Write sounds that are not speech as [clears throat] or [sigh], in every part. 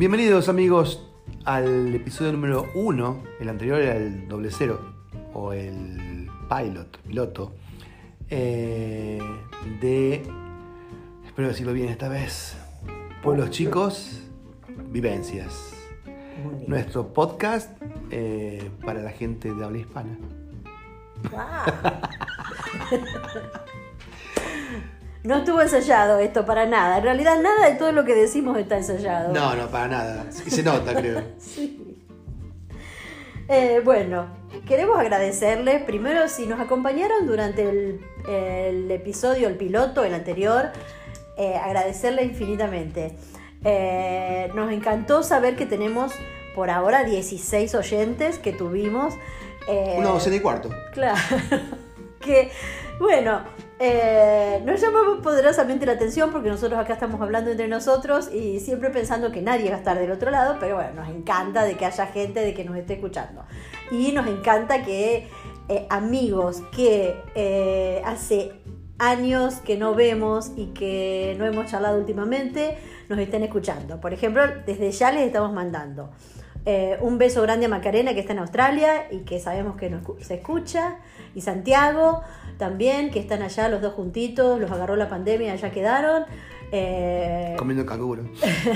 Bienvenidos amigos al episodio número uno. El anterior era el doble cero o el pilot, piloto eh, de, espero decirlo bien esta vez, Pueblos Chicos, Vivencias. Nuestro podcast eh, para la gente de habla hispana. [laughs] No estuvo ensayado esto para nada. En realidad nada de todo lo que decimos está ensayado. No, no, para nada. Se nota, creo. [laughs] sí. Eh, bueno, queremos agradecerles primero si nos acompañaron durante el, episodio, el piloto, el anterior, eh, agradecerle infinitamente. Eh, nos encantó saber que tenemos por ahora 16 oyentes que tuvimos. Una docena y cuarto. Claro. [laughs] que, bueno, eh, nos llama poderosamente la atención porque nosotros acá estamos hablando entre nosotros y siempre pensando que nadie va a estar del otro lado, pero bueno, nos encanta de que haya gente de que nos esté escuchando. Y nos encanta que eh, amigos que eh, hace años que no vemos y que no hemos charlado últimamente nos estén escuchando. Por ejemplo, desde ya les estamos mandando un beso grande a Macarena que está en Australia y que sabemos que nos, se escucha y Santiago también, que están allá los dos juntitos, los agarró la pandemia, allá quedaron. Eh, Comiendo canguro.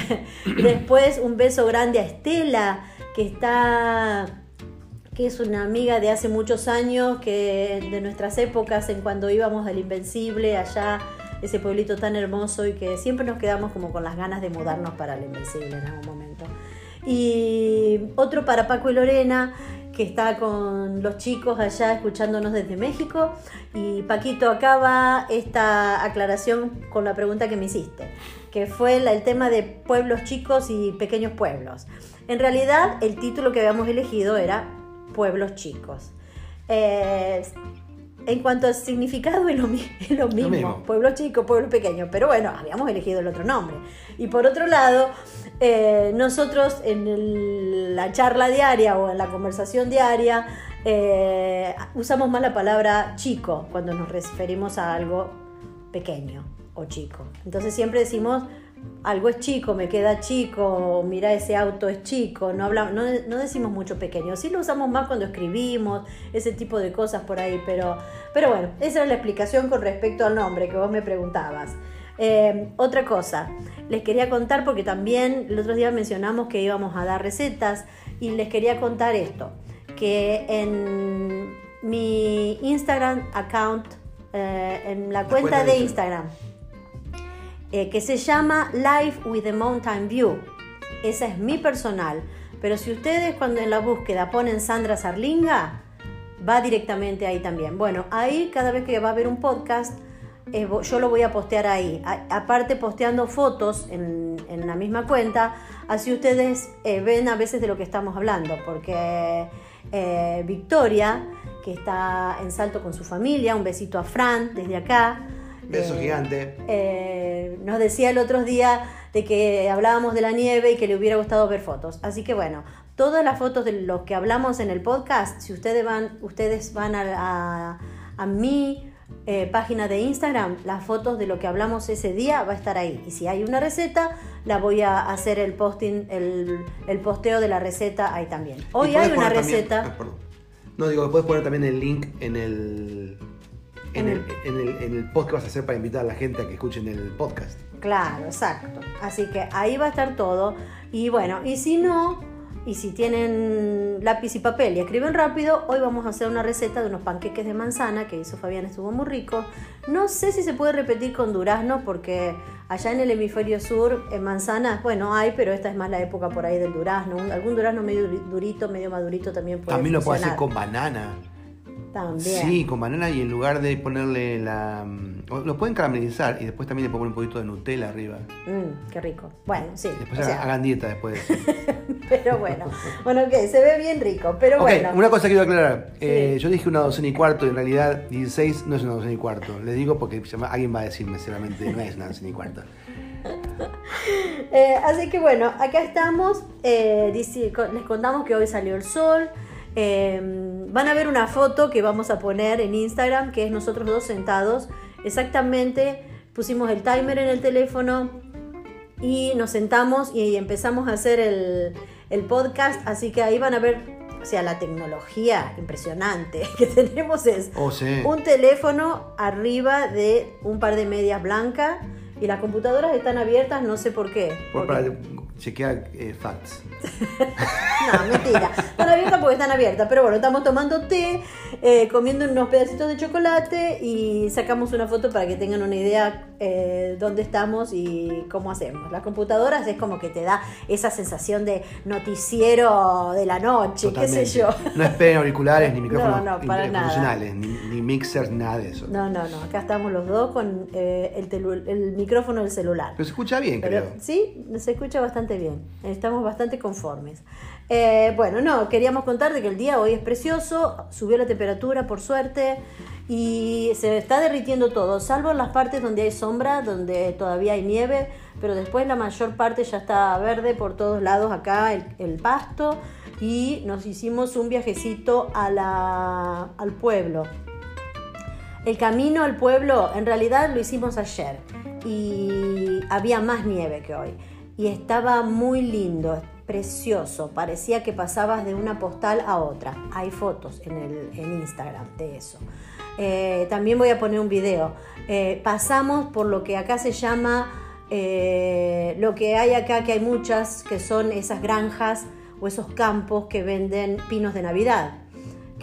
[laughs] Después un beso grande a Estela, que está que es una amiga de hace muchos años, que de nuestras épocas, en cuando íbamos al Invencible, allá, ese pueblito tan hermoso, y que siempre nos quedamos como con las ganas de mudarnos para el Invencible en algún momento. Y otro para Paco y Lorena, que está con los chicos allá escuchándonos desde México. Y Paquito, acaba esta aclaración con la pregunta que me hiciste, que fue el tema de pueblos chicos y pequeños pueblos. En realidad, el título que habíamos elegido era Pueblos chicos. Eh, en cuanto al significado es lo, mismo, pueblo chico, pueblo pequeño, pero bueno, habíamos elegido el otro nombre. Y por otro lado, eh, nosotros en la charla diaria o en la conversación diaria eh, usamos más la palabra chico cuando nos referimos a algo pequeño o chico. Entonces siempre decimos algo es chico, me queda chico, mira ese auto es chico, no, hablamos, no, decimos mucho pequeño, sí lo usamos más cuando escribimos, ese tipo de cosas por ahí, pero, pero bueno, esa es la explicación con respecto al nombre que vos me preguntabas. Eh, otra cosa, les quería contar porque también el otro día mencionamos que íbamos a dar recetas y les quería contar esto, que en mi Instagram account, eh, en la, cuenta, de Instagram, eh, que se llama Life with the Mountain View. Esa es mi personal. Pero si ustedes cuando en la búsqueda ponen Sandra Sarlinga, va directamente ahí también. Bueno, ahí cada vez que va a haber un podcast, eh, yo lo voy a postear ahí. aparte posteando fotos en, la misma cuenta, así ustedes eh, ven a veces de lo que estamos hablando, porque Victoria, que está en Salto con su familia, un besito a Fran desde acá, Beso gigante. Eh, nos decía el otro día de que hablábamos de la nieve y que le hubiera gustado ver fotos. Así que bueno, todas las fotos de lo que hablamos en el podcast, si ustedes van, ustedes van a, mi eh, página de Instagram, las fotos de lo que hablamos ese día va a estar ahí. Y si hay una receta, la voy a hacer el posting, el, posteo de la receta ahí también. Hoy hay una receta. Ah, no, digo, puedes poner también el link en el en el, en, el, en el post que vas a hacer para invitar a la gente a que escuchen el podcast. Claro, exacto. Así que ahí va a estar todo. Y bueno, y si no, y si tienen lápiz y papel y escriben rápido, hoy vamos a hacer una receta de unos panqueques de manzana que hizo Fabián, estuvo muy rico. No sé si se puede repetir con durazno porque allá en el hemisferio sur en manzanas, bueno, hay, pero esta es más la época por ahí del durazno. algún durazno medio durito, medio madurito también puede También lo puede hacer con banana. Sí, con banana y en lugar de ponerle la... Lo pueden caramelizar y después también le ponen un poquito de Nutella arriba. Mmm, qué rico. Bueno, sí. Después hagan dieta después. [laughs] pero bueno, bueno, que se ve bien rico, pero bueno. Una cosa que quiero aclarar. Eh, yo dije una docena y cuarto y en realidad 16 no es una docena y cuarto. Le digo porque alguien va a decirme seguramente no es una docena y cuarto. [laughs] Eh, así que bueno, acá estamos. Eh, les contamos que hoy salió el sol. Em, van a ver una foto que vamos a poner en Instagram, que es nosotros dos sentados. Exactamente, pusimos el timer en el teléfono y nos sentamos y empezamos a hacer el, el podcast, así que ahí van a ver, o sea, la tecnología impresionante [laughs] que tenemos es Oh, sí. un teléfono arriba de un par de medias blancas y las computadoras están abiertas, no sé por qué. Por- Porque- para chequear eh, facts. [laughs] No, mentira. Están abiertas porque están abiertas. Pero bueno, estamos tomando té, eh, comiendo unos pedacitos de chocolate y sacamos una foto para que tengan una idea eh, dónde estamos y cómo hacemos. Las computadoras es como que te da esa sensación de noticiero de la noche, qué sé yo. No esperen auriculares ni micrófonos No, no, para nada. profesionales, ni, ni mixers, nada de eso. No, no, no. Acá estamos los dos con eh, el, el micrófono del celular. Pero se escucha bien, Pero creo. sí, se escucha bastante bien. Estamos bastante conformes. Eh, bueno, no, queríamos contar de que el día hoy es precioso, subió la temperatura por suerte y se está derritiendo todo, salvo en las partes donde hay sombra, donde todavía hay nieve, pero después la mayor parte ya está verde por todos lados acá, el, el pasto, y nos hicimos un viajecito a la, al pueblo. El camino al pueblo en realidad lo hicimos ayer y había más nieve que hoy y estaba muy lindo, precioso, parecía que pasabas de una postal a otra. Hay fotos en, el, en Instagram de eso. Eh, también voy a poner un video. Eh, pasamos por lo que acá se llama, eh, lo que hay acá, que hay muchas, que son esas granjas o esos campos que venden pinos de Navidad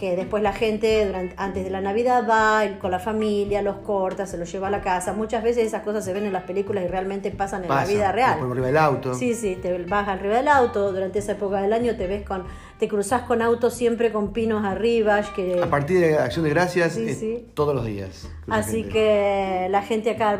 que después la gente durante, antes de la Navidad va con la familia, los corta, se los lleva a la casa. Muchas veces esas cosas se ven en las películas y realmente pasan en Pasa, la vida real. Por arriba del auto. Sí, sí, te vas arriba del auto, durante esa época del año te ves con, te cruzas con autos siempre con pinos arriba, que A partir de Acción de Gracias, Sí, todos los días. Así gente. que la gente acá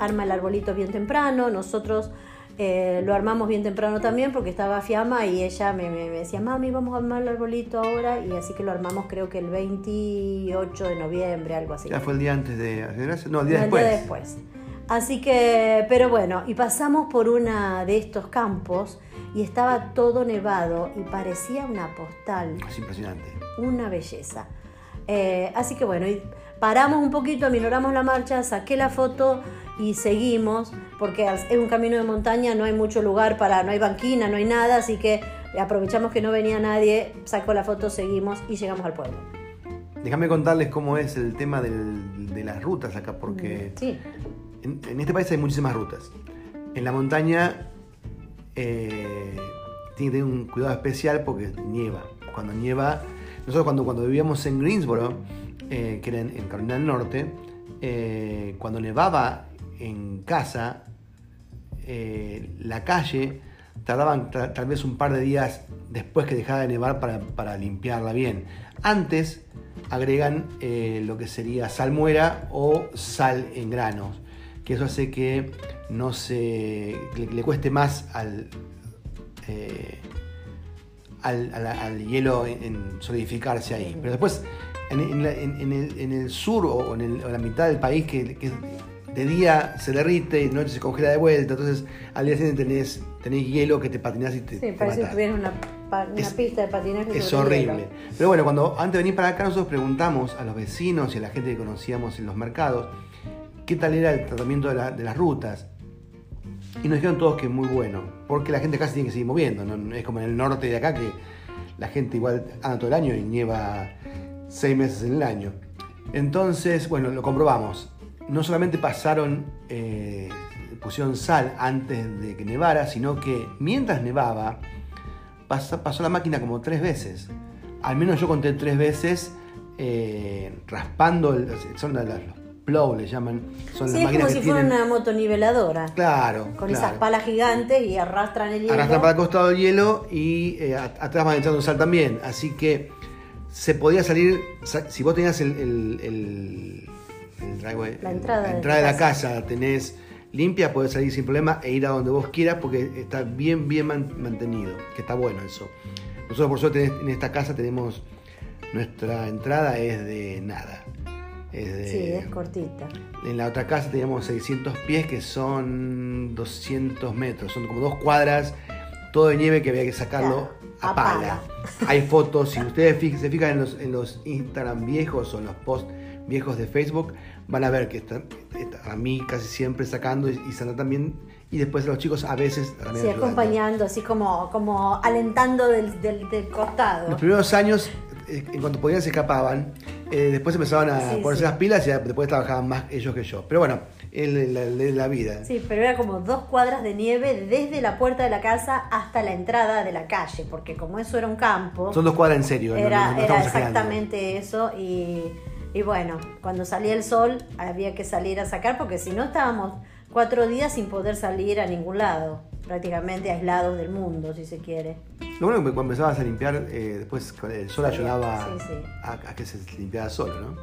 arma el arbolito bien temprano, nosotros eh, lo armamos bien temprano también porque estaba Fiamma y ella me, me- me decía, mami, vamos a armar el arbolito ahora y así que lo armamos creo que el 28 de noviembre, algo así. Ya fue el día antes de. No, el día No, el después. día después. Así que, pero bueno, y pasamos por una de estos campos y estaba todo nevado y parecía una postal Es impresionante. una belleza. Eh, así que bueno, y paramos un poquito, minoramos la marcha, saqué la foto y seguimos, porque es un camino de montaña, no hay mucho lugar para, no hay banquina, no hay nada, así que aprovechamos que no venía nadie, sacó la foto, seguimos y llegamos al pueblo. Déjame contarles cómo es el tema del- de las rutas acá, porque Sí, en, en este país hay muchísimas rutas. En la montaña eh, tiene que tener un cuidado especial porque nieva. Cuando nieva, nosotros cuando, cuando vivíamos en Greensboro, eh, que era en, en Carolina del Norte, eh, cuando nevaba en casa, eh, la calle tardaban ta- tal vez un par de días después que dejaba de nevar para, para limpiarla bien. Antes agregan lo que sería salmuera o sal en granos, que eso hace que no se le, cueste más al, al, al- al hielo en, en solidificarse ahí. Pero después, en, en la- en- en el, en el sur o en, el- o en la mitad del país, que, que de día se derrite y de noche se congela de vuelta, entonces al día siguiente tenés, tenés hielo que te patinás y te, sí, te parece que tuvieras una, Es- pista de patinaje. Es hielo. horrible. Pero bueno, cuando antes de venir para acá nosotros preguntamos a los vecinos y a la gente que conocíamos en los mercados qué tal era el tratamiento de, la- de las rutas. Y nos dijeron todos que muy bueno, porque la gente acá se tiene que seguir moviendo, No es como en el norte de acá que la gente igual anda todo el año y nieva seis meses en el año. Entonces, bueno, lo comprobamos. No solamente pasaron, eh, pusieron sal antes de que nevara, sino que mientras nevaba, pasó, pasó la máquina como tres veces. Al menos yo conté tres veces eh, raspando, el- son las- los plow, le llaman. Son Sí, las es máquinas como que si fuera tienen. una motoniveladora. Claro. Con claro. esas palas gigantes y arrastran el hielo. Arrastran para el costado el hielo y eh, atrás van echando sal también. Así que se podía salir, sa- si vos tenías el, el- el- el driveway, La entrada la de entrada de la casa. tenés limpia, podés salir sin problema e ir a donde vos quieras porque está bien, bien man- mantenido, que está bueno eso. Nosotros por suerte en esta casa tenemos, nuestra entrada es de nada. Es de, Sí, es cortita. en la otra casa teníamos 600 pies, que son 200 metros. Son como dos cuadras, todo de nieve que había que sacarlo Claro, a, pala. pala. Hay fotos, si ustedes se fijan en los, en los Instagram viejos o en los posts viejos de Facebook van a ver que están, a mí casi siempre sacando y, Sandra también. Y después los chicos a veces también. Sí, acompañando, así como, como alentando del, del, del costado. Los primeros años eh, en cuanto podían se escapaban. Eh, después empezaban a ponerse las pilas y después trabajaban más ellos que yo. Pero bueno, es la, la, vida. Sí, pero era como dos cuadras de nieve desde la puerta de la casa hasta la entrada de la calle, porque como eso era un campo. Son dos cuadras en serio. Era, era exactamente eso y, y bueno, cuando salía el sol había que salir a sacar porque si no estábamos cuatro días sin poder salir a ningún lado prácticamente aislados del mundo, si se quiere. Lo bueno es que cuando empezabas a limpiar, eh, después el sol ayudaba A, que se limpiara solo, ¿no?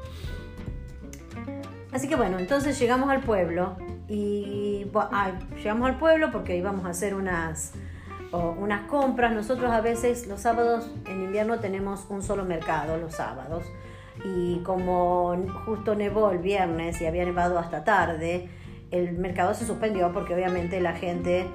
Así que bueno, entonces llegamos al pueblo y llegamos al pueblo porque íbamos a hacer unas, unas compras. Nosotros a veces los sábados en invierno tenemos un solo mercado, los sábados. Y como justo nevó el viernes y había nevado hasta tarde, el mercado se suspendió porque obviamente la gente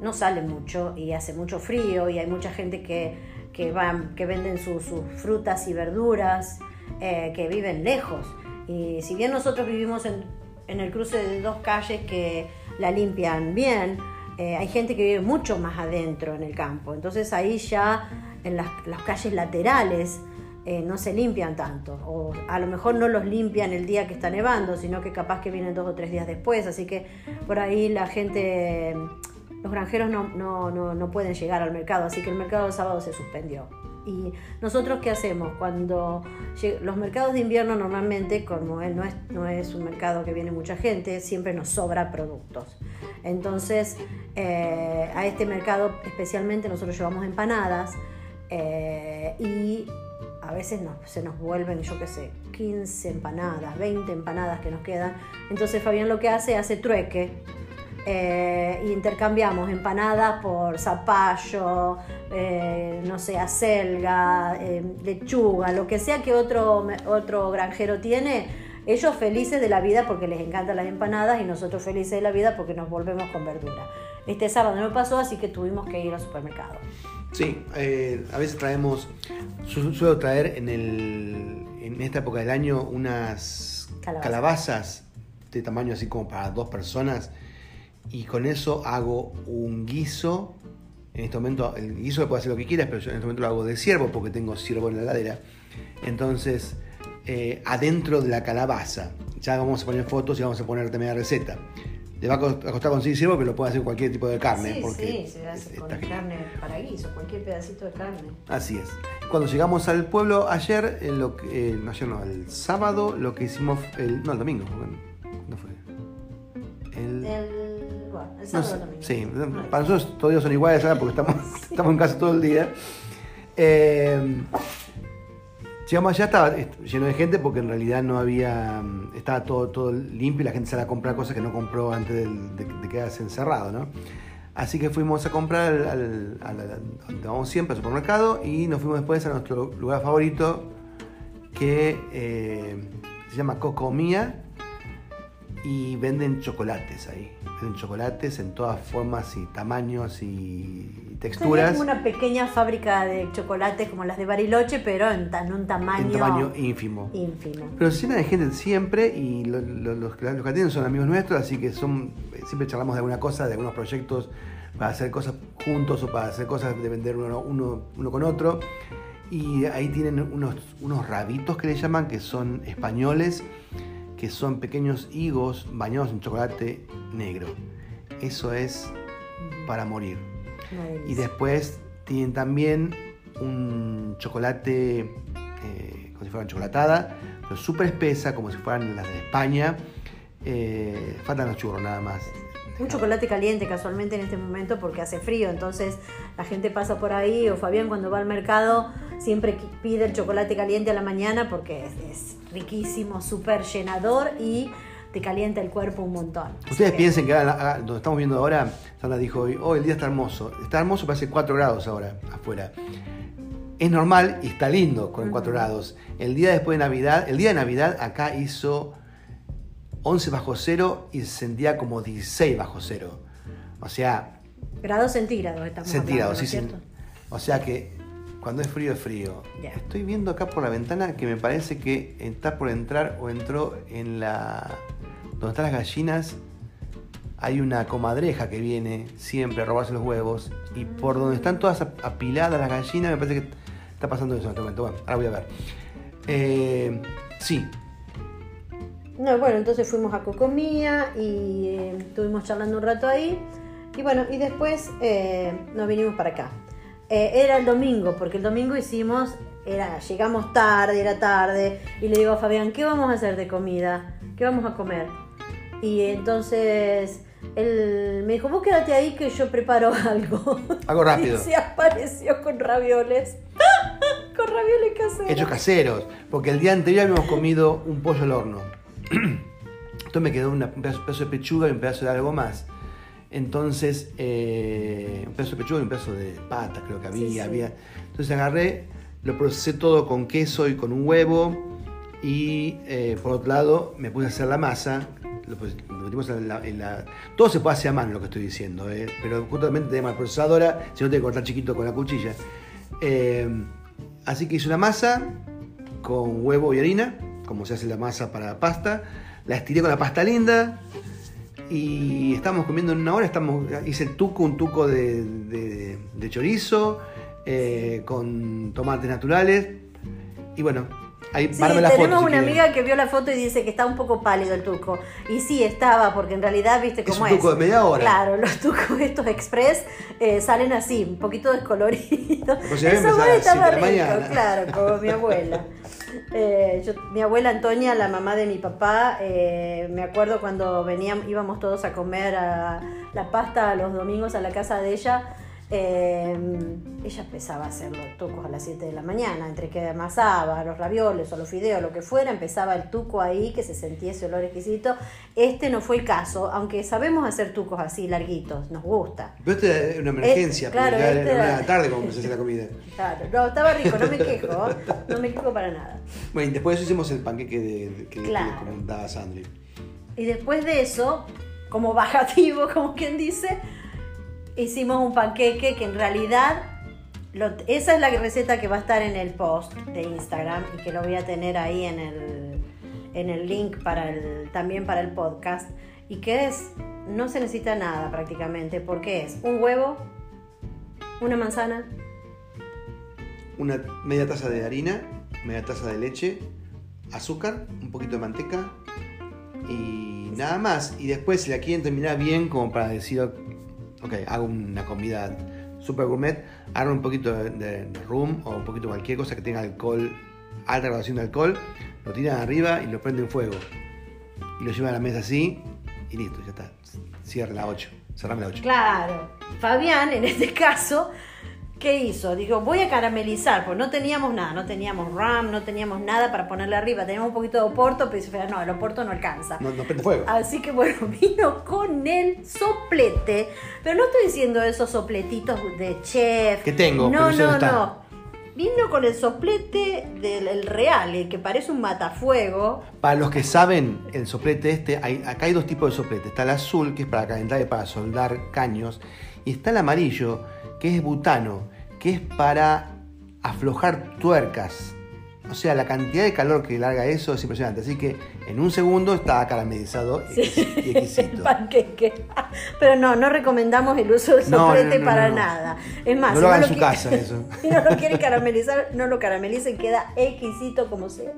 no sale mucho y hace mucho frío y hay mucha gente que, que, que venden sus frutas y verduras, eh, que viven lejos. Y si bien nosotros vivimos en, en, el cruce de dos calles que la limpian bien, eh, hay gente que vive mucho más adentro en el campo. Entonces ahí ya en las, las calles laterales eh, no se limpian tanto. O a lo mejor no los limpian el día que está nevando, sino que capaz que vienen dos o tres días después. Así que por ahí la gente los granjeros no, no, no, pueden llegar al mercado, así que el mercado de sábado se suspendió. ¿Y nosotros qué hacemos? Cuando los mercados de invierno normalmente, como él no es, no es un mercado que viene mucha gente, siempre nos sobra productos. Entonces, eh, a este mercado especialmente nosotros llevamos empanadas eh, y a veces se nos vuelven, yo qué sé, 15 empanadas, 20 empanadas que nos quedan. Entonces Fabián lo que hace, hace trueque eh, intercambiamos empanadas por zapallo, eh, no sé, acelga, eh, lechuga, lo que sea que otro, otro granjero tiene. Ellos felices de la vida porque les encantan las empanadas y nosotros felices de la vida porque nos volvemos con verdura. Este sábado no pasó, así que tuvimos que ir al supermercado. Sí, a veces traemos, suelo traer en, el, en esta época del año unas calabazas de tamaño así como para dos personas y con eso hago un guiso. En este momento, el guiso puede hacer lo que quieras, pero yo en este momento lo hago de ciervo porque tengo ciervo en la heladera. Entonces, eh, adentro de la calabaza, ya vamos a poner fotos y vamos a poner también la receta. Le va a costar conseguir ciervo, pero lo puede hacer cualquier tipo de carne. Sí, porque sí, se hace con carne para guiso, cualquier pedacito de carne. Así es. Cuando llegamos al pueblo ayer, lo que, eh, no ayer no, el sábado, lo que hicimos, el, no, el domingo, ¿cuándo fue? El sí, para nosotros todos son iguales porque estamos, [laughs] estamos en casa todo el día. Eh, llegamos allá, estaba lleno de gente porque en realidad no había, estaba todo, todo limpio y la gente sale a comprar cosas que no compró antes de, quedarse encerrado, ¿no? Así que fuimos a comprar al, donde vamos siempre, al supermercado, y nos fuimos después a nuestro lugar favorito, que eh, se llama Cocomía, y venden chocolates ahí. Venden chocolates en todas formas y tamaños y texturas. Es una pequeña fábrica de chocolates como las de Bariloche, pero en, un tamaño... En tamaño ínfimo. Ínfimo. Pero llena de gente siempre y los, que atienden son amigos nuestros, así que son siempre charlamos de alguna cosa, de algunos proyectos para hacer cosas juntos o para hacer cosas de vender uno, uno, uno con otro. Y ahí tienen unos, unos rabitos que le llaman, que son españoles que son pequeños higos bañados en chocolate negro. Eso es para morir. Y después tienen también un chocolate, eh, como si fuera chocolatada, pero súper espesa, como si fueran las de España. Eh, faltan los churros nada más. Un chocolate caliente casualmente en este momento porque hace frío, entonces la gente pasa por ahí o Fabián cuando va al mercado siempre pide el chocolate caliente a la mañana porque es, riquísimo, súper llenador y te calienta el cuerpo un montón. Ustedes piensen que donde estamos viendo ahora, Sandra dijo hoy, oh, el día está hermoso. Está hermoso, parece 4 grados ahora afuera. Es normal y está lindo con 4 grados. El día después de Navidad, el día de Navidad acá hizo 11 bajo cero y se sentía como 16 bajo cero. O sea... Grados centígrados estamos Centígrados, sí, ¿no O sea que Cuando es frío es frío. Ya. Estoy viendo acá por la ventana que me parece que está por entrar o entró en la... Donde están las gallinas. Hay una comadreja que viene siempre a robarse los huevos. Y por donde están todas ap- apiladas las gallinas, me parece que está pasando eso en este momento. Bueno, ahora voy a ver. Eh, sí, No, bueno, entonces fuimos a Cocomía y eh, estuvimos charlando un rato ahí. Y bueno, y después eh, nos vinimos para acá. Eh, era el domingo, porque el domingo hicimos, era, llegamos tarde, era tarde, y le digo a Fabián, ¿qué vamos a hacer de comida? ¿Qué vamos a comer? Y entonces él me dijo, vos quédate ahí que yo preparo [laughs] algo. Algo rápido. Y se apareció con ravioles. [laughs] con ravioles caseros. hechos caseros. Porque el día anterior habíamos comido un pollo al horno. [clears throat] Entonces me quedó una- un pedazo, pedazo de pechuga y un pedazo de algo más. Entonces, eh, un pedazo de pechuga y un pedazo de pata, creo que había. Sí, sí. había. Entonces agarré, lo procesé todo con queso y con un huevo. Y eh, por otro lado, me puse a hacer la masa. Lo, pus- lo metimos en la, en la- Todo se puede hacer a mano, lo que estoy diciendo. eh, Pero justamente tenemos la procesadora, si no, tengo que cortar chiquito con la cuchilla. Así que hice una masa con huevo y harina, como se hace la masa para pasta. La estiré con la pasta linda. Y estamos comiendo en una hora. Estamos, hice el tuco, un tuco de, de- de chorizo, eh, con tomates naturales. Y bueno, ahí Sí, párame la tenemos foto. si una amiga que vio la foto y dice que está un poco pálido el tuco. Y sí, estaba, porque en realidad, viste Es cómo un es. tuco de media hora. Claro, los tucos estos express eh, salen así, un poquito descoloridos. Pues bueno, las estaba rico, claro, como mi abuela. [laughs] Eh, yo- mi abuela Antonia, la mamá de mi papá, eh, me acuerdo cuando veníamos, íbamos todos a comer la pasta los domingos a la casa de ella. Eh, ella empezaba a hacer los tucos a las 7 de la mañana, entre que amasaba los ravioles o los fideos, lo que fuera, empezaba el tuco ahí, que se sentía ese olor exquisito. Este no fue el caso, aunque sabemos hacer tucos así larguitos, nos gusta. Pero esta es una emergencia, Eh, claro, este era era- tarde cuando empecé la comida. [laughs] Claro, no, estaba rico, no me quejo, no me quejo para nada. Bueno, y después de eso hicimos el panqueque de, de- que, Claro. que comentaba Sandri. Y después de eso, como bajativo, [laughs] como quien dice, hicimos un panqueque que en realidad, lo- esa es la receta que va a estar en el post de Instagram y que lo voy a tener ahí en el, en el link para el, también para el podcast. Y que es, no se necesita nada prácticamente, porque es un huevo, una manzana, Una media taza de harina, media taza de leche, azúcar, un poquito de manteca y nada más. Y después, si la quieren terminar bien, como para decir, ok, hago una comida super gourmet, hagan un poquito de rum o un poquito de cualquier cosa que tenga alcohol, alta graduación de alcohol, lo tiran arriba y lo prenden fuego. Y lo llevan a la mesa así y listo, ya está. Cierra la 8, cerrame la 8. Claro, Fabián en este [laughs] caso, ¿qué hizo? Dijo, voy a caramelizar, pues no teníamos nada, no teníamos RAM, no teníamos nada para ponerle arriba, teníamos un poquito de oporto, pero dice, no, el oporto no alcanza. No, no prende fuego. Así que bueno, [laughs] vino con el soplete, pero no estoy diciendo esos sopletitos de chef. Que tengo, no, pero no no, dónde está. no. Vino con el soplete del el real, el que parece un matafuego. Para los que saben, el soplete este, hay, acá hay dos tipos de soplete. Está el azul, que es para calentar y para soldar caños. Y está el amarillo, que es butano, que es para aflojar tuercas. O sea, la cantidad de calor que larga eso es impresionante. Así que en un segundo está caramelizado y exquis- y [laughs] el exquisito. panqueque. Pero no, no recomendamos el uso del No, no, soplete no, para nada. Es más, No si lo hagan en su casa, eso. [laughs] Si no lo quieren caramelizar, no lo caramelicen, queda exquisito como sea.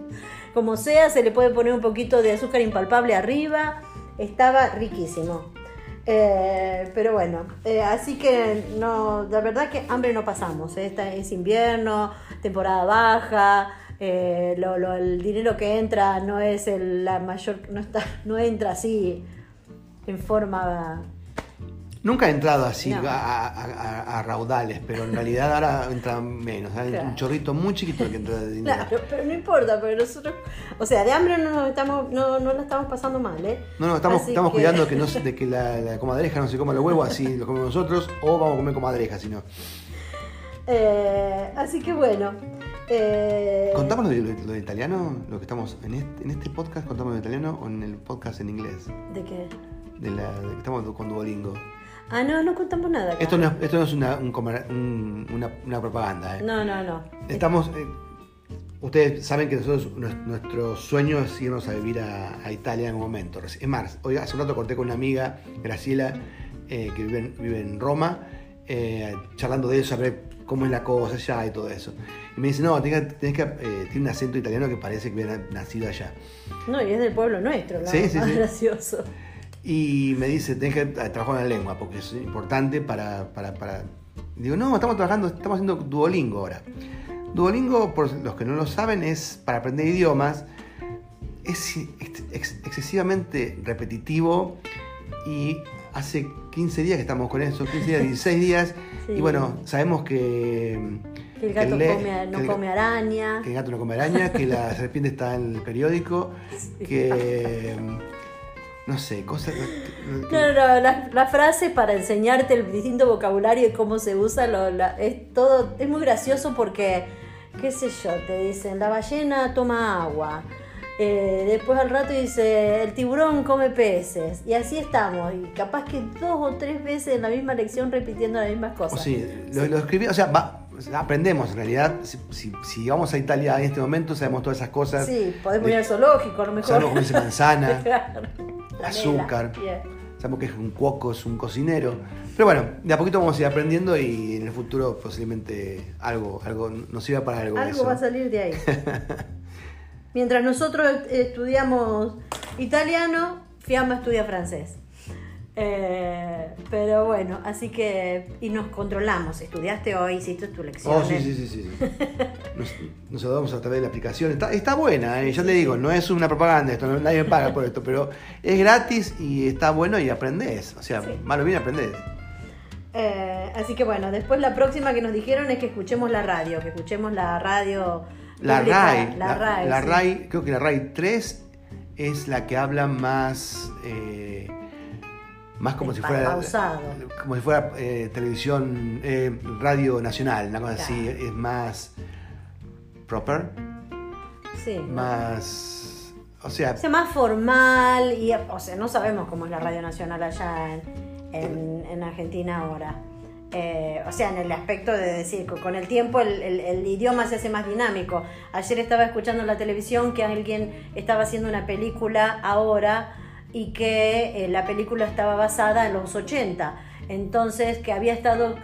Como sea, se le puede poner un poquito de azúcar impalpable arriba. Estaba riquísimo. Eh, pero bueno, eh, así que no, la verdad que hambre no pasamos. ¿eh? Esta es invierno, temporada baja, lo- el dinero que entra no es el, la mayor, no está, no entra así en forma. Nunca he entrado así No. a, a- a- a raudales, pero en realidad ahora [laughs] entra menos. Hay Claro. un chorrito muy chiquito que entra de dinero. Claro, pero no importa, pero nosotros, o sea, de hambre no nos estamos, no, no la estamos pasando mal, ¿eh? No, no, estamos, Así estamos que- cuidando que no, [laughs] se- de que la, la comadreja no se coma los huevos, así los comemos nosotros, o vamos a comer comadreja, si no. Eh, así que bueno. eh, ¿Contamos lo de, lo de italiano? Lo que estamos en este, en este podcast contamos lo de italiano o en el podcast en inglés? ¿De qué? De la, de que estamos con Duolingo. Ah, no, no contamos nada. acá. Esto no es, esto no es una, un un- una, una propaganda. ¿eh? No, no, no. Estamos. eh, ustedes saben que nosotros, nues- nuestro sueño es irnos a vivir a, a Italia en algún momento. Es más, hoy hace un rato corté con una amiga, Graciela, eh, que vive en, vive en Roma, eh, charlando de eso, a ver cómo es la cosa allá y todo eso. Y me dice, no, tenés que, tenés que, tiene un acento italiano que parece que hubiera nacido allá. No, y es del pueblo nuestro, lo Sí, sí, más sí. gracioso. Y me dice, tenés que trabajar en la lengua, porque es importante para, para, para- Digo, no, estamos trabajando, estamos haciendo Duolingo ahora. Duolingo, por los que no lo saben, es para aprender idiomas. Es ex- ex- excesivamente repetitivo y hace 15 días que estamos con eso, 15 días, 16 [laughs] días. Sí. Y bueno, sabemos que... Que el gato le- come- no que el- come araña. que el gato no come araña, que la [laughs] serpiente está en el periódico, que... [laughs] No sé, cosas... que- No, no, no, la, la frase para enseñarte el distinto vocabulario y cómo se usa lo- la- es todo, es muy gracioso porque, qué sé yo, te dicen, la ballena toma agua. Eh, después al rato dice, el tiburón come peces. Y así estamos. Y capaz que dos o tres veces en la misma lección repitiendo las mismas O cosas. sí, lo, lo escribí, o sea, va- aprendemos en realidad. Si, si- si vamos a Italia en este momento, sabemos todas esas cosas. Sí, podemos De- ir al zoológico, a lo mejor. Sabemos cómo dice manzana, [laughs] Claro. Azúcar. sabemos que es un cuoco, es un cocinero. Pero bueno, de a poquito vamos a ir aprendiendo y en el futuro posiblemente algo, algo nos sirva para algo. Algo eso. va a salir de ahí. [laughs] Mientras nosotros estudiamos italiano, Fiamma estudia francés. Eh, pero bueno, así que. Y nos controlamos. Estudiaste hoy, hiciste tu lección. Oh, sí, sí, sí, sí. [laughs] Nos, nos saludamos a través de la aplicación. Está, está buena, eh, ya te digo, no es una propaganda esto, no- nadie me paga por esto, pero es gratis y está bueno y aprendés. O sea, Sí. malo bien aprendés. Eh, así que bueno, después la próxima que nos dijeron es que escuchemos la radio, que escuchemos la radio. La pública, RAI, La, RAI. la sí. RAI, creo que la RAI 3 es la que habla más, eh, más como si fuera, pausado. como si fuera eh, televisión, eh, radio nacional, una cosa así, es más proper, Sí. más, o sea, O sea, más formal y, o sea, no sabemos cómo es la radio nacional allá en, en- en Argentina ahora. Eh, o sea, en el aspecto de decir, co- con el tiempo el, el- el idioma se hace más dinámico. Ayer estaba escuchando en la televisión que alguien estaba haciendo una película ahora y que eh, la película estaba basada en los 80. Entonces, que había estado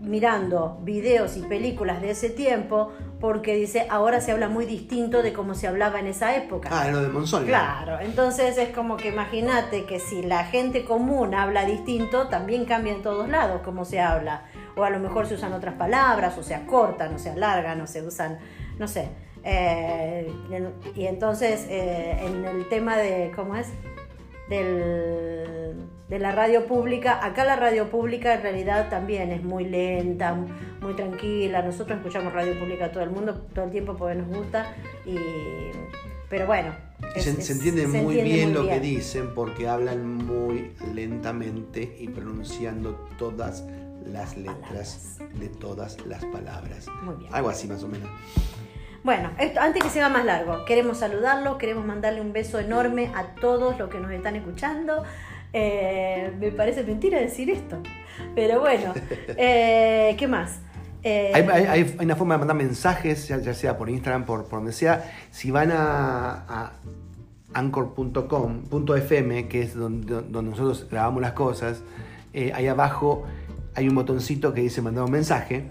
mirando videos y películas de ese tiempo porque dice, ahora se habla muy distinto de cómo se hablaba en esa época. ah, lo de Monzón. Claro, entonces es como que imagínate que si la gente común habla distinto, también cambia en todos lados cómo se habla. O a lo mejor se usan otras palabras, o se acortan, o se alargan, o se usan, no sé. Eh, en- y entonces eh, en el tema de, ¿cómo es? Del, de la radio pública, acá la radio pública en realidad también es muy lenta, muy tranquila. Nosotros escuchamos radio pública todo el mundo, todo el tiempo porque nos gusta. Y, pero bueno. es- Se, es- se entiende se muy entiende bien muy lo que dicen porque hablan muy lentamente y pronunciando todas las letras de todas las palabras. Muy bien. Algo así más o menos. Bueno, esto, antes que sea más largo, queremos saludarlos, queremos mandarle un beso enorme a todos los que nos están escuchando. Eh, me parece mentira decir esto, pero bueno, [laughs] eh, ¿qué más? Eh, Hay, hay- hay una forma de mandar mensajes, ya, ya sea por Instagram, por, por donde sea. Si van a, a anchor.com.fm, que es donde, donde nosotros grabamos las cosas, eh, ahí abajo hay un botoncito que dice mandar un mensaje.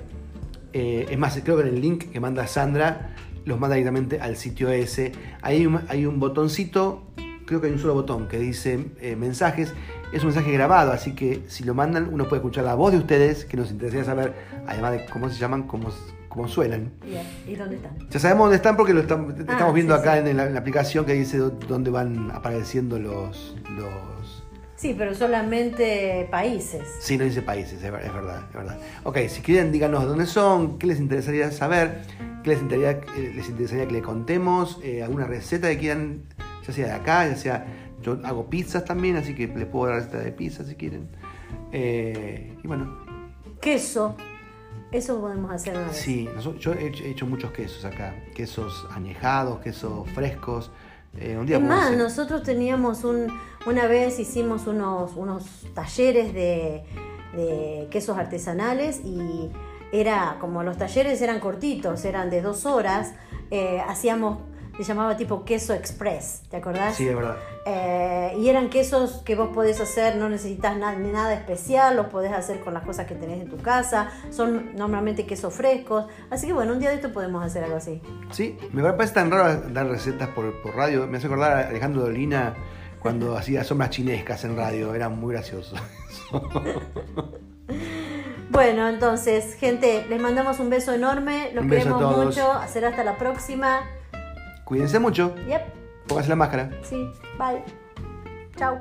Eh, es más, creo que en el link que manda Sandra los manda directamente al sitio ese. Ahí hay un, hay un botoncito, creo que hay un solo botón que dice eh, mensajes. Es un mensaje grabado, así que si lo mandan uno puede escuchar la voz de ustedes, que nos interesaría saber, además de cómo se llaman, cómo, cómo suenan. bien, ¿Y dónde están? Ya sabemos dónde están porque lo estamos, estamos Ah, viendo sí, acá sí. En, la, en la aplicación que dice dó- dónde van apareciendo los... los... Sí, pero solamente países. Sí, no dice países, es verdad, es verdad. Ok, si quieren díganos dónde son, qué les interesaría saber, qué les interesaría, eh, les interesaría que le contemos, eh, alguna receta que quieran, ya sea de acá, ya sea... Yo hago pizzas también, así que les puedo dar receta de pizza si quieren. Eh, y bueno, Queso, eso podemos hacer una vez. Sí, yo he hecho, he hecho muchos quesos acá. Quesos añejados, quesos frescos. Eh, un día Es más, hacer- nosotros teníamos un, una vez hicimos unos, unos talleres de, de quesos artesanales y era como los talleres eran cortitos, eran de dos horas, eh, hacíamos se llamaba tipo queso express, ¿te acordás? Sí, es verdad. Eh, y eran quesos que vos podés hacer, no necesitas na- nada especial, los podés hacer con las cosas que tenés en tu casa, son normalmente quesos frescos, así que bueno, un día de esto podemos hacer algo así. Sí, me parece tan raro dar recetas por, por radio. Me hace acordar a Alejandro Dolina cuando hacía sombras chinescas en radio. Era muy gracioso. [laughs] [laughs] Bueno, entonces, gente, les mandamos un beso enorme. Los queremos mucho. Será hasta la próxima. Cuídense mucho. Yep. Pónganse la máscara. Sí. Bye. Chao.